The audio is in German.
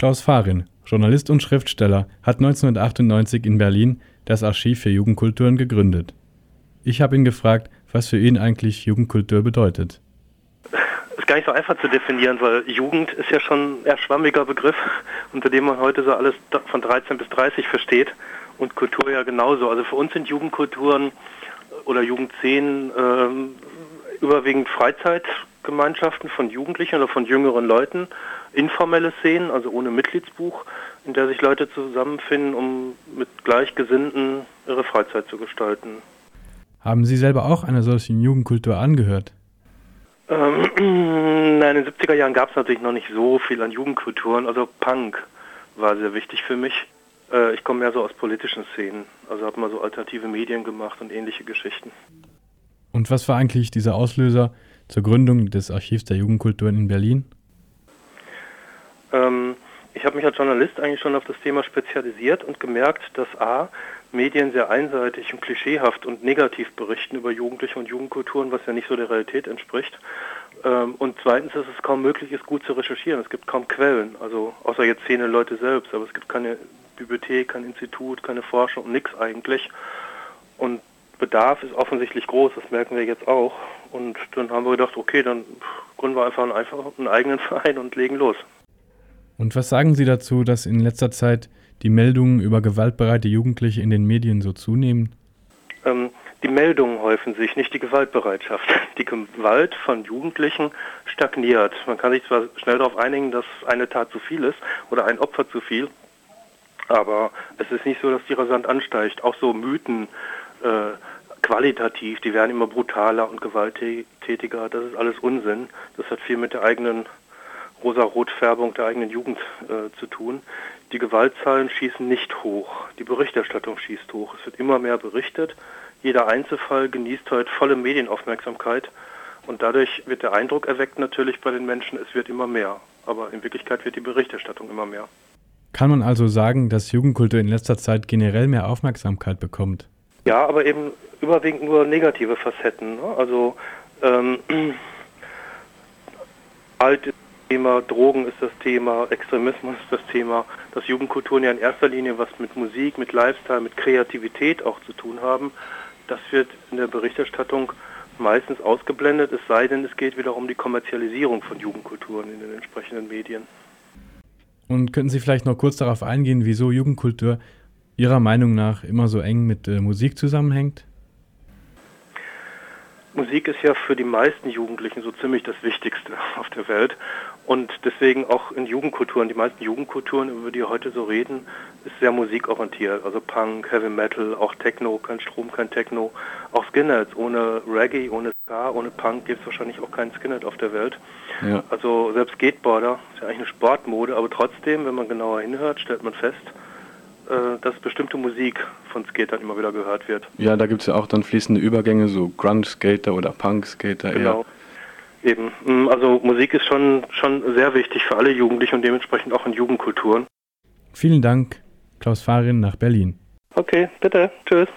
Klaus Farin, Journalist und Schriftsteller, hat 1998 in Berlin das Archiv für Jugendkulturen gegründet. Ich habe ihn gefragt, was für ihn eigentlich Jugendkultur bedeutet. Ist gar nicht so einfach zu definieren, weil Jugend ist ja schon ein eher schwammiger Begriff, unter dem man heute so alles von 13 bis 30 versteht und Kultur ja genauso. Also für uns sind Jugendkulturen oder Jugendszenen äh, überwiegend Freizeitgemeinschaften von Jugendlichen oder von jüngeren Leuten, informelle Szenen, also ohne Mitgliedsbuch, in der sich Leute zusammenfinden, um mit Gleichgesinnten ihre Freizeit zu gestalten. Haben Sie selber auch einer solchen Jugendkultur angehört? Ähm, nein, in den 70er Jahren gab es natürlich noch nicht so viel an Jugendkulturen. Also Punk war sehr wichtig für mich. Äh, ich komme mehr so aus politischen Szenen. Also habe mal so alternative Medien gemacht und ähnliche Geschichten. Und was war eigentlich dieser Auslöser zur Gründung des Archivs der Jugendkulturen in Berlin? Ähm, ich habe mich als Journalist eigentlich schon auf das Thema spezialisiert und gemerkt, dass A, Medien sehr einseitig und klischeehaft und negativ berichten über Jugendliche und Jugendkulturen, was ja nicht so der Realität entspricht. Ähm, und zweitens, dass es kaum möglich ist, gut zu recherchieren. Es gibt kaum Quellen, also außer jetzt zehn Leute selbst, aber es gibt keine Bibliothek, kein Institut, keine Forschung, nichts eigentlich. Und Bedarf ist offensichtlich groß, das merken wir jetzt auch. Und dann haben wir gedacht, okay, dann gründen wir einfach einen, einfach einen eigenen Verein und legen los. Und was sagen Sie dazu, dass in letzter Zeit die Meldungen über gewaltbereite Jugendliche in den Medien so zunehmen? Ähm, die Meldungen häufen sich, nicht die Gewaltbereitschaft. Die Gewalt von Jugendlichen stagniert. Man kann sich zwar schnell darauf einigen, dass eine Tat zu viel ist oder ein Opfer zu viel, aber es ist nicht so, dass die rasant ansteigt. Auch so Mythen äh, qualitativ, die werden immer brutaler und gewalttätiger. Das ist alles Unsinn. Das hat viel mit der eigenen Rosa-Rot-Färbung der eigenen Jugend äh, zu tun. Die Gewaltzahlen schießen nicht hoch. Die Berichterstattung schießt hoch. Es wird immer mehr berichtet. Jeder Einzelfall genießt heute volle Medienaufmerksamkeit. Und dadurch wird der Eindruck erweckt natürlich bei den Menschen, es wird immer mehr. Aber in Wirklichkeit wird die Berichterstattung immer mehr. Kann man also sagen, dass Jugendkultur in letzter Zeit generell mehr Aufmerksamkeit bekommt? Ja, aber eben überwiegend nur negative Facetten. Ne? Also ähm, alt Thema, Drogen ist das Thema, Extremismus ist das Thema, dass Jugendkulturen ja in erster Linie was mit Musik, mit Lifestyle, mit Kreativität auch zu tun haben. Das wird in der Berichterstattung meistens ausgeblendet, es sei denn, es geht wieder um die Kommerzialisierung von Jugendkulturen in den entsprechenden Medien. Und könnten Sie vielleicht noch kurz darauf eingehen, wieso Jugendkultur Ihrer Meinung nach immer so eng mit äh, Musik zusammenhängt? Musik ist ja für die meisten Jugendlichen so ziemlich das Wichtigste auf der Welt. Und deswegen auch in Jugendkulturen, die meisten Jugendkulturen, über die wir heute so reden, ist sehr musikorientiert. Also Punk, Heavy Metal, auch Techno, kein Strom, kein Techno. Auch Skinheads, ohne Reggae, ohne Ska, ohne Punk gibt es wahrscheinlich auch keinen Skinhead auf der Welt. Ja. Also selbst Skateboarder ist ja eigentlich eine Sportmode, aber trotzdem, wenn man genauer hinhört, stellt man fest, dass bestimmte Musik von Skatern immer wieder gehört wird. Ja, da gibt es ja auch dann fließende Übergänge, so Grunge-Skater oder Punk-Skater. Genau. Eben. Mm, also Musik ist schon, schon sehr wichtig für alle Jugendlichen und dementsprechend auch in Jugendkulturen. Vielen Dank, Klaus Farin nach Berlin. Okay, bitte. Tschüss.